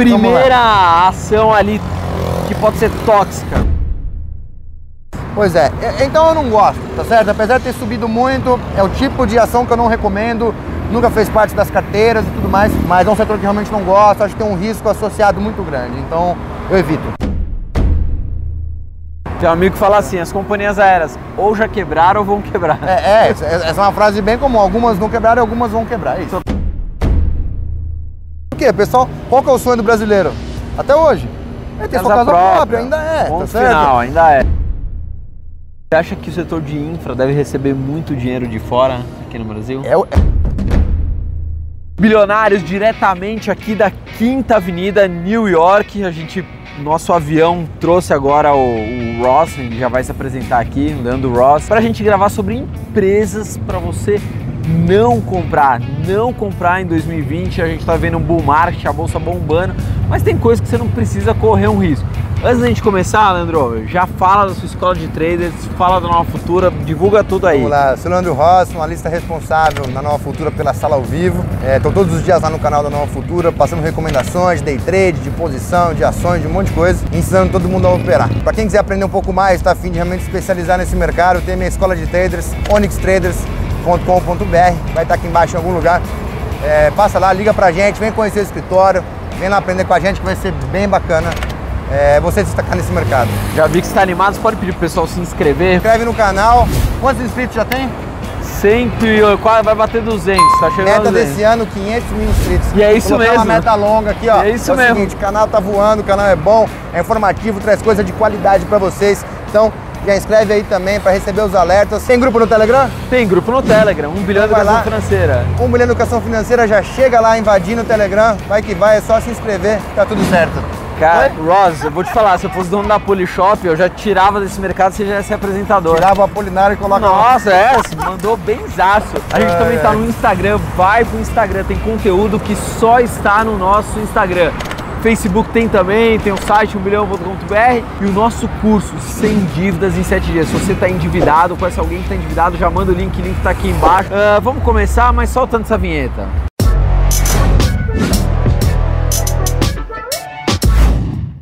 Primeira ação ali que pode ser tóxica. Pois é, então eu não gosto, tá certo? Apesar de ter subido muito, é o tipo de ação que eu não recomendo, nunca fez parte das carteiras e tudo mais, mas é um setor que realmente não gosto, acho que tem um risco associado muito grande, então eu evito. Tem um amigo que fala assim, as companhias aéreas ou já quebraram ou vão quebrar. É, é, essa essa é uma frase bem comum, algumas não quebraram e algumas vão quebrar, é isso. O que, pessoal? Qual que é o sonho do brasileiro? Até hoje? É ter sua casa própria, ainda é, Ponto tá certo? final, ainda é. Você acha que o setor de infra deve receber muito dinheiro de fora aqui no Brasil? É, o- Bilionários diretamente aqui da Quinta Avenida, New York. A gente, nosso avião trouxe agora o, o Ross, ele já vai se apresentar aqui, o Leandro Ross, para a gente gravar sobre empresas para você não comprar, não comprar em 2020. A gente está vendo um bull market, a bolsa bombando, mas tem coisas que você não precisa correr um risco. Antes da gente começar, Leandro, já fala da sua escola de traders, fala da Nova Futura, divulga tudo aí. Vamos lá, sou Leandro Ross, uma lista responsável na Nova Futura pela sala ao vivo. Estou todos os dias lá no canal da Nova Futura, passando recomendações, day trade, de posição, de ações, de um monte de coisa, ensinando todo mundo a operar. Para quem quiser aprender um pouco mais, está afim de realmente especializar nesse mercado, tem minha escola de traders, onyxtraders.com.br, vai estar aqui embaixo em algum lugar. É, passa lá, liga pra gente, vem conhecer o escritório, vem lá aprender com a gente que vai ser bem bacana é, você destacar nesse mercado. Já vi que você está animado, você pode pedir pro pessoal se inscrever. Inscreve no canal. Quantos inscritos já tem? Cento e quase vai bater 200, tá chegando Meta 200. desse ano, 500 mil inscritos. E é isso Colocar mesmo. uma meta longa aqui, ó. É isso o mesmo. seguinte, o canal tá voando, o canal é bom, é informativo, traz coisa de qualidade pra vocês. Então, já inscreve aí também pra receber os alertas. Tem grupo no Telegram? Tem grupo no Telegram, 1 bilhão de Então educação lá. financeira. Um milhão de educação financeira já chega lá invadindo o Telegram. Vai que vai, é só se inscrever, tá tudo certo. Cara, Ross, eu vou te falar, se eu fosse dono da Polishop, eu já tirava desse mercado, você já ia ser apresentador. Tirava o Apolinário e coloca lá. Nossa, é, mandou benzaço. A gente Ai, também tá no Instagram, vai pro Instagram, tem conteúdo que só está no nosso Instagram. Facebook tem também, tem o site 1bilhão.com.br e o nosso curso Sem Dívidas em 7 Dias. Se você está endividado, conhece alguém que está endividado, já manda o link, o link está aqui embaixo. Ah, vamos começar, mas soltando essa vinheta.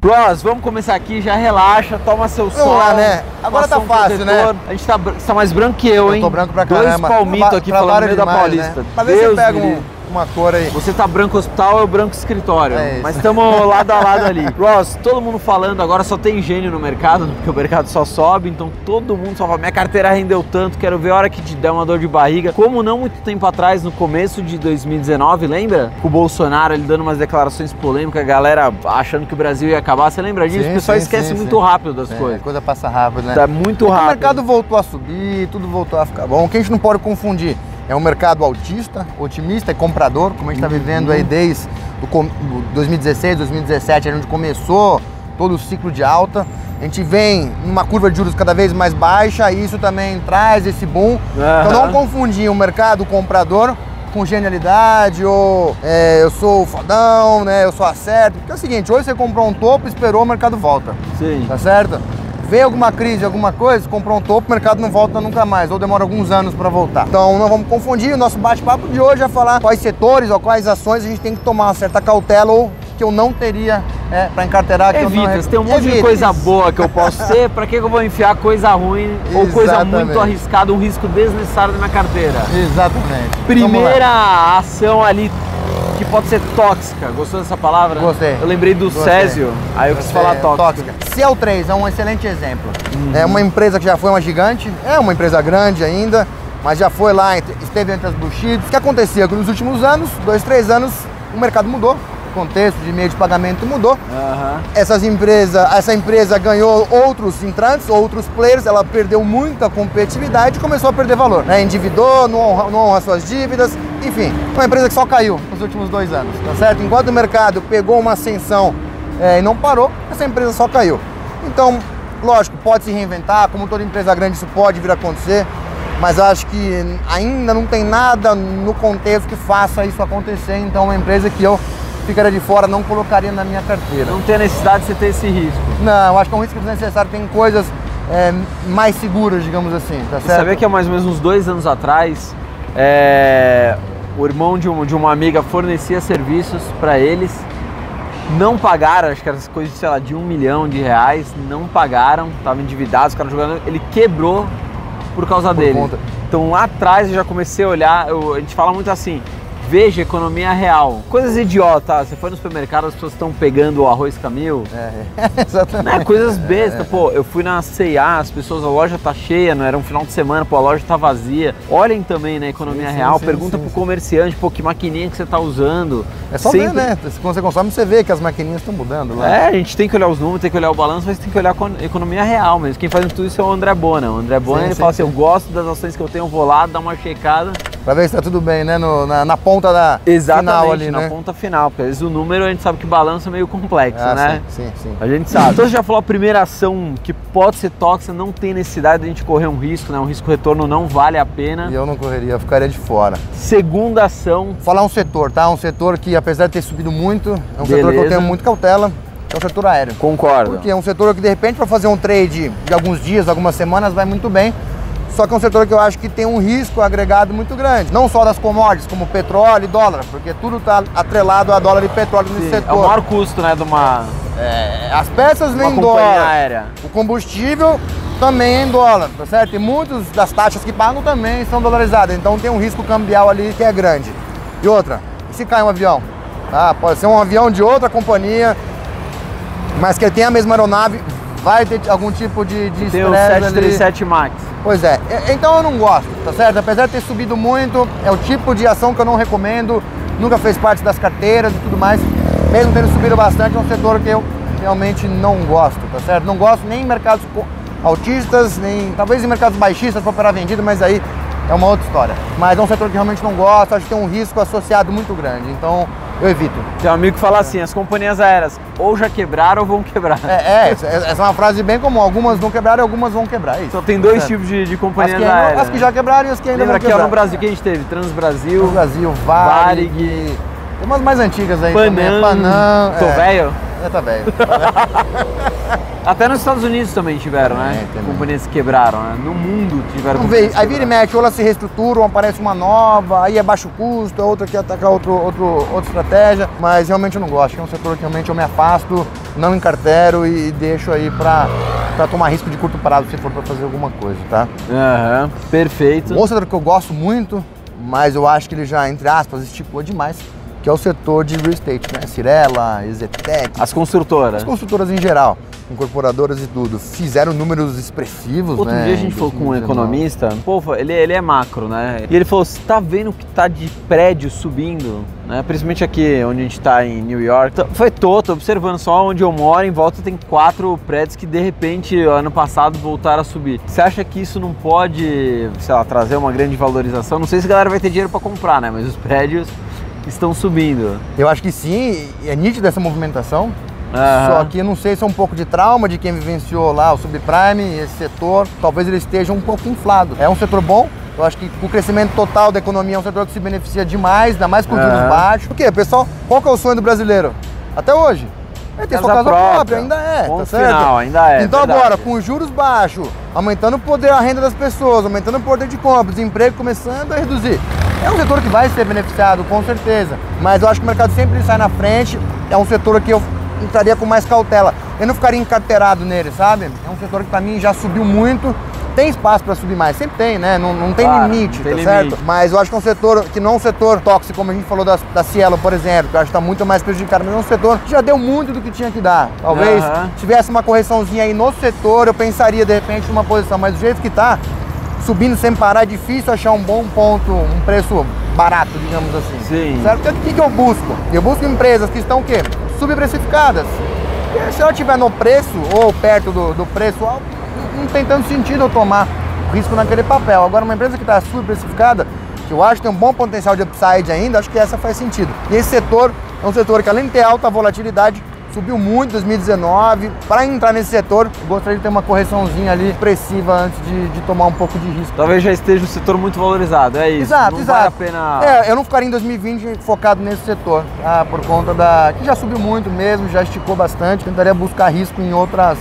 Ross, vamos começar aqui, já relaxa, toma seu sol. lá, né? Agora tá fácil, né? A gente tá, tá mais branco que eu, hein? Eu tô branco pra Dois caramba. palmitos Tra- aqui falando trabalho meio da demais, Paulista. Né? Deus eu pego me um-. Uma cor aí. Você tá branco hospital, eu branco escritório. É. Mas estamos lado a lado ali. Ross, todo mundo falando, agora só tem gênio no mercado, porque o mercado só sobe, então todo mundo só fala, minha carteira rendeu tanto, quero ver a hora que te der uma dor de barriga. Como não muito tempo atrás, no começo de 2019, lembra? Com o Bolsonaro, ele dando umas declarações polêmicas, a galera achando que o Brasil ia acabar. Você lembra disso? Sim, o pessoal sim, esquece sim, muito rápido das É, coisas. a coisa passa rápido, né? Tá muito O rápido. mercado voltou a subir, tudo voltou a ficar bom. O que a gente não pode confundir é um mercado altista, otimista e comprador, como a gente está vivendo aí desde com- do 2016, 2017, onde começou todo o ciclo de alta. A gente vem numa curva de juros cada vez mais baixa e isso também traz esse boom. Então não confundir o mercado comprador com genialidade ou é, eu sou fodão, né? Eu sou acerto. Porque é o seguinte, hoje você comprou um topo, esperou, o mercado volta. Sim. Tá certo? Vem alguma crise, alguma coisa, comprou um topo, o mercado não volta nunca mais, ou demora alguns anos para voltar. Então não vamos confundir, o nosso bate-papo de hoje é falar quais setores ou quais ações a gente tem que tomar uma certa cautela ou que eu não teria é, para encarterar. Que eu não tem um monte de coisa boa que eu posso ter, pra que eu vou enfiar coisa ruim ou coisa muito arriscada, um risco desnecessário na minha carteira? Exatamente. Primeira ação ali que pode ser tóxica. Gostou dessa palavra? Gostei. Eu lembrei do Gostei. Césio, aí eu quis falar É, tóxica. Ciel3 é um excelente exemplo. Uhum. É uma empresa que já foi uma gigante, é uma empresa grande ainda, mas já foi lá, esteve entre as blue chips. O que acontecia? Que nos últimos anos, dois, três anos, o mercado mudou, o contexto de meio de pagamento mudou. Aham. Essas empresa, essa empresa ganhou outros entrantes, outros players, ela perdeu muita competitividade e começou a perder valor. Né? Endividou, não honra, não honra suas dívidas, enfim, uma empresa que só caiu nos últimos dois anos, tá certo? Enquanto o mercado pegou uma ascensão é, e não parou, essa empresa só caiu. Então, lógico, pode se reinventar, como toda empresa grande isso pode vir a acontecer, mas acho que ainda não tem nada no contexto que faça isso acontecer, então uma empresa que eu ficaria de fora, não colocaria na minha carteira. Não tem a necessidade de você ter esse risco. Não, acho que é um risco desnecessário. Tem coisas é, mais seguras, digamos assim, tá certo? sabia que há mais ou menos uns dois anos atrás, é, o irmão de, um- de uma amiga fornecia serviços para eles não pagaram, acho que era coisas, sei lá, de um milhão de reais, não pagaram, estavam endividados, os caras jogando, ele quebrou por causa Por dele. conta. Então lá atrás eu já comecei a olhar, eu- a gente fala muito assim, veja economia real. Coisas idiotas, você foi no supermercado, as pessoas estão pegando o arroz camil, É, exatamente. né? Coisas bestas, pô. Eu fui na C&A, as pessoas, a loja tá cheia, não era um final de semana, pô, a loja tá vazia. Olhem também na economia Sim, real, sim, pergunta sim, pro comerciante, pô, que maquininha que você tá usando. É só Sempre- ver, né? Quando você consome, você vê que as maquininhas estão mudando lá. É, a gente tem que olhar os números, tem que olhar o balanço, mas tem que olhar a economia real mesmo. Quem faz tudo isso é o André Bona. O André Bona, ele fala assim, sim. eu gosto das ações que eu tenho, vou lá, dar uma checada. Pra ver se tá tudo bem, né? No- na, na ponta da Exatamente, final ali, na né? ponta final, porque às vezes o número a gente sabe que balanço é meio complexo, Ah, né? Sim, sim, sim. A gente sabe. Então você já falou a primeira ação que pode ser tóxica, não tem necessidade de a gente correr um risco, né? Um risco retorno não vale a pena. E eu não correria, eu ficaria de fora. Segunda ação, Falar um setor, tá? Um setor que, apesar de ter subido muito, é um setor que eu Beleza. tenho muito cautela, que é o setor aéreo. concordo. Porque é um setor que, de repente, para fazer um trade de alguns dias, algumas semanas, vai muito bem. Só que é um setor que eu acho que tem um risco agregado muito grande. Não só das commodities, como petróleo e dólar, porque tudo está atrelado a dólar e petróleo nesse Sim, é o setor. maior custo, né, de uma, É, as peças uma vêm em dólar. aérea. O combustível também é em dólar, tá certo? E muitas das taxas que pagam também são dolarizadas. Então tem um risco cambial ali que é grande. E outra, e se cai um avião? Tá? Pode ser um avião de outra companhia, mas que tem a mesma aeronave, vai ter algum tipo de, de Tem o estresse ali. 737 MAX. Pois é, então eu não gosto, tá certo? Apesar de ter subido muito, é o tipo de ação que eu não recomendo, nunca fez parte das carteiras e tudo mais. Mesmo tendo subido bastante, é um setor que eu realmente não gosto, tá certo? Não gosto nem em mercados altistas, nem talvez em mercados baixistas para operar vendido, mas aí é uma outra história. Mas é um setor que realmente não gosto, acho que tem um risco associado muito grande, então eu evito. Tem um amigo que fala assim, as companhias aéreas ou já quebraram ou vão quebrar. É, é, essa é uma frase bem comum, algumas não quebraram e algumas vão quebrar, é isso. Só tem dois Certo. tipos de, de As companhias ainda- aéreas. as que já quebraram e as que ainda Lembra vão aqui quebrar. no Brasil que a gente teve? Transbrasil, Brasil, Varig. Varig. Tem umas mais antigas aí também. Panam, Panam. Tô é. velho. É, tá velho. Até nos Estados Unidos também tiveram, né? Também, também. Companhias que quebraram, né? No mundo tiveram companhias que aí vira e mexe, ou elas se reestruturam, aparece uma nova, aí é baixo custo, é outra que ataca outro, outro, outra estratégia, mas realmente eu não gosto, é um setor que realmente eu me afasto, não encartero e deixo aí pra, pra tomar risco de curto prazo se for pra fazer alguma coisa, tá? Aham, perfeito. Um outro setor que eu gosto muito, mas eu acho que ele já, entre aspas, estipulou demais, que é o setor de real estate, né? Cirela, Ezetec, As construtoras. As construtoras em geral, incorporadoras e tudo, fizeram números expressivos, Outro né? dia a gente falou com um 2019. economista, pô, ele, ele é macro, né? E ele falou, você tá vendo que tá de prédio subindo, né? Principalmente aqui onde a gente tá em New York. Então, Foi tô, tô observando só onde eu moro, em volta tem quatro prédios que de repente, ano passado, voltaram a subir. Você acha que isso não pode, sei lá, trazer uma grande valorização? Não sei se a galera vai ter dinheiro para comprar, né? Mas os prédios estão subindo. Eu acho que sim, é nítida essa movimentação. Aham. Só que não sei se é um pouco de trauma de quem vivenciou lá o subprime, esse setor, talvez ele esteja um pouco inflado. É um setor bom, eu acho que o crescimento total da economia é um setor que se beneficia demais, ainda mais com juros Aham. baixos. Por quê, pessoal? Qual que é o sonho do brasileiro? Até hoje. É ter sua Casa casa própria, própria. ainda é, Ponto tá certo? final, ainda é, Então verdade. agora, com os juros baixos, aumentando o poder, a renda das pessoas, aumentando o poder de compra, desemprego começando a reduzir. É um setor que vai ser beneficiado, com certeza. Mas eu acho que o mercado sempre sai na frente. É um setor que eu entraria com mais cautela. Eu não ficaria encarteirado nele, sabe? É um setor que para mim já subiu muito. Tem espaço para subir mais, sempre tem, né? Não, não tem Claro, limite, tem tá limite. certo? Mas eu acho que é um setor que não é um setor tóxico, como a gente falou da, da Cielo, por exemplo, que eu acho que está muito mais prejudicado, mas é um setor que já deu muito do que tinha que dar. Talvez tivesse uma correçãozinha aí no setor, eu pensaria de repente numa posição, mas do jeito que tá, subindo sem parar, é difícil achar um bom ponto, um preço barato, digamos assim. Sim. Certo? Então, O que, que eu busco? Eu busco empresas que estão o quê? Subprecificadas. E se ela estiver no preço ou perto do, do preço alto, não tem tanto sentido eu tomar risco naquele papel. Agora, uma empresa que está subprecificada, que eu acho que tem um bom potencial de upside ainda, acho que essa faz sentido. E esse setor é um setor que, além de ter alta volatilidade, subiu muito em 2019. Para entrar nesse setor, gostaria de ter uma correçãozinha ali expressiva antes de, de tomar um pouco de risco. Talvez já esteja o setor muito valorizado, é isso. Exato, não exato. vale a pena. É, eu não ficaria em 2020 focado nesse setor, tá? por conta da. que já subiu muito mesmo, já esticou bastante. Tentaria buscar risco em outras,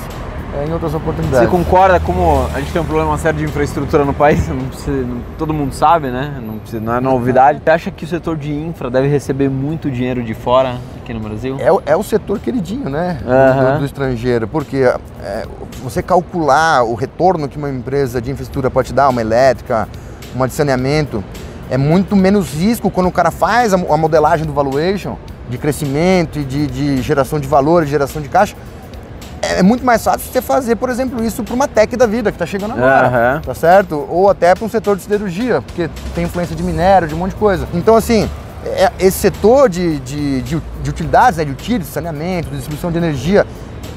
em outras oportunidades. Você concorda como a gente tem um problema sério de infraestrutura no país? Não precisa, não, todo mundo sabe, né? Não, precisa, não é novidade. Você acha que o setor de infra deve receber muito dinheiro de fora aqui no Brasil? É, é o setor queridinho, né? Aham. Do, do estrangeiro. Porque é, você calcular o retorno que uma empresa de infraestrutura pode te dar, uma elétrica, uma de saneamento, é muito menos risco quando o cara faz a, a modelagem do valuation, de crescimento e de, de geração de valor, de geração de caixa. É, é muito mais fácil você fazer, por exemplo, isso para uma tech da vida que está chegando agora, Aham. tá certo? Ou até para um setor de siderurgia, porque tem influência de minério, de um monte de coisa. Então, assim, é- esse setor de, de, de, de utilidades, né, de utilities, saneamento, distribuição de energia,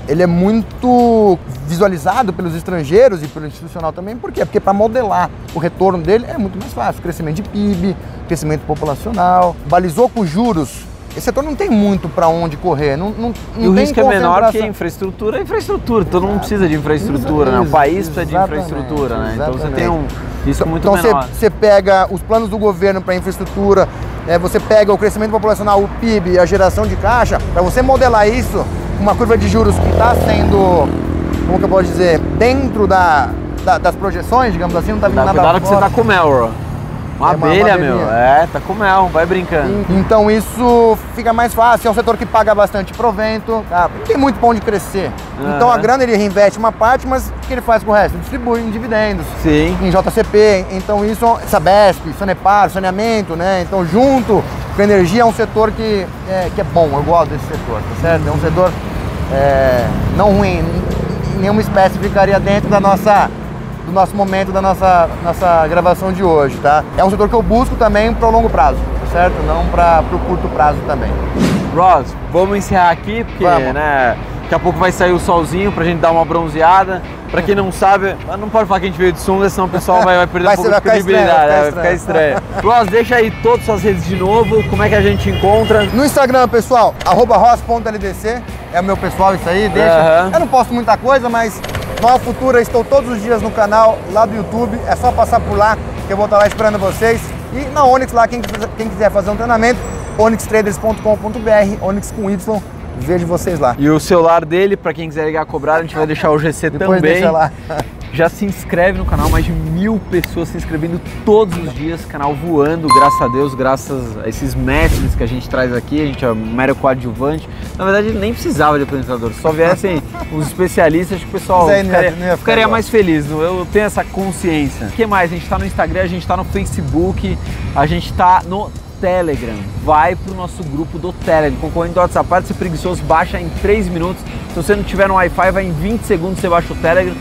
ele é muito visualizado pelos estrangeiros e pelo institucional também. Por quê? Porque para modelar o retorno dele é muito mais fácil. Crescimento de PIB, crescimento populacional, balizou com juros. Esse setor não tem muito para onde correr. Não, não, E não o tem risco é menor que concentração. infraestrutura é infraestrutura. Todo mundo precisa de infraestrutura, né? O país precisa de infraestrutura, né? Então você tem um risco muito então você, menor. você pega os planos do governo para infraestrutura, né, você pega o crescimento populacional, o PIB, a geração de caixa, para você modelar isso uma curva de juros que está sendo, como que eu posso dizer, dentro da, da- das projeções, digamos assim, não está vindo nada cuidado que você fora. tá com mel, bro. Uma É uma abelha, abelhinha. meu. É, tá com mel, vai brincando. Então isso fica mais fácil, é um setor que paga bastante provento, tá? tem muito pão de crescer. Então a grana ele reinveste uma parte, mas o que ele faz com o resto? Distribui em dividendos. Sim. em JCP, então isso, Sabesp, Sanepar, saneamento, né? Então junto com a energia é um setor que é, que é bom, eu gosto desse setor, tá certo? É um setor é, não ruim, nenhuma espécie ficaria dentro da nossa do nosso momento da nossa nossa gravação de hoje, tá? É um setor que eu busco também para o longo prazo, tá certo? Não para o curto prazo também. Ross, vamos encerrar aqui, porque, Vamos. né, daqui a pouco vai sair o solzinho pra gente dar uma bronzeada. Pra quem não sabe, não pode falar que a gente veio de sunga, senão o pessoal vai, vai perder Vai um pouco de vai ficar estranho, credibilidade, vai né, ficar ficar estranho. Ross, deixa aí todas as suas redes de novo, como é que a gente encontra. No Instagram, pessoal, arroba ross.ldc, é o meu pessoal isso aí, deixa. Aham. Eu não posto muita coisa, mas Nova Futura estou todos os dias no canal lá do YouTube, é só passar por lá que eu vou estar lá esperando vocês. E na Onyx lá, quem, quiser- quem quiser fazer um treinamento, onyxtraders.com.br, Onyx com Y, vejo vocês lá. E o celular dele, pra quem quiser ligar a cobrar, a gente vai deixar o GC Depois também. deixa lá. Já se inscreve no canal, mais de mil pessoas se inscrevendo todos os dias, canal voando, graças a Deus, graças a esses mestres que a gente traz aqui, a gente é mero coadjuvante. Na verdade, nem precisava de apresentador, se só viessem os especialistas, que o pessoal ficaria, não ia ficar ficaria mais feliz, eu tenho essa consciência. O que mais? A gente tá no Instagram, a gente tá no Facebook, a gente tá no Telegram. Vai pro nosso grupo do Telegram, concorrente do WhatsApp. Ser preguiçoso, baixa em 3 minutos. Se você não tiver no Wi-Fi, vai em 20 segundos, você baixa o Telegram.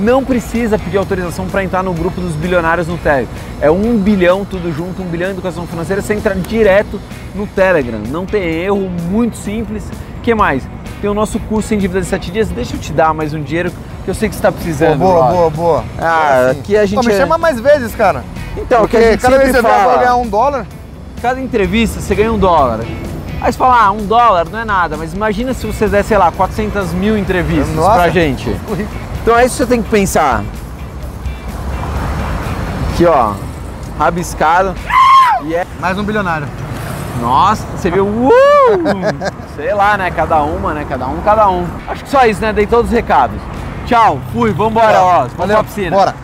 Não precisa pedir autorização para entrar no grupo dos bilionários no Telegram. É um bilhão tudo junto, um bilhão em educação financeira. Você entra direto no Telegram. Não tem erro, muito simples. O que mais? Tem o nosso curso em dívida de 7 dias. Deixa eu te dar mais um dinheiro que eu sei que você está precisando. boa, Rob. boa, boa. Ah, É assim. aqui a gente Pô, me é- chama mais vezes, cara. Então, o que Porque a gente cada vez que você fala. ganhar um dólar. Cada entrevista você ganha um dólar. Aí você fala, ah, um dólar não é nada, mas imagina se você der, sei lá, 400 mil entrevistas Nossa. pra gente. Então é isso que você tem que pensar. Aqui, ó, rabiscado. E é. Mais um bilionário. Nossa, você viu? Uh! Sei lá, né? Cada uma, né? Cada um, cada um. Acho que só isso, né? Dei todos os recados. Tchau, fui, vambora, ó. Vamos Valeu, pra piscina. bora.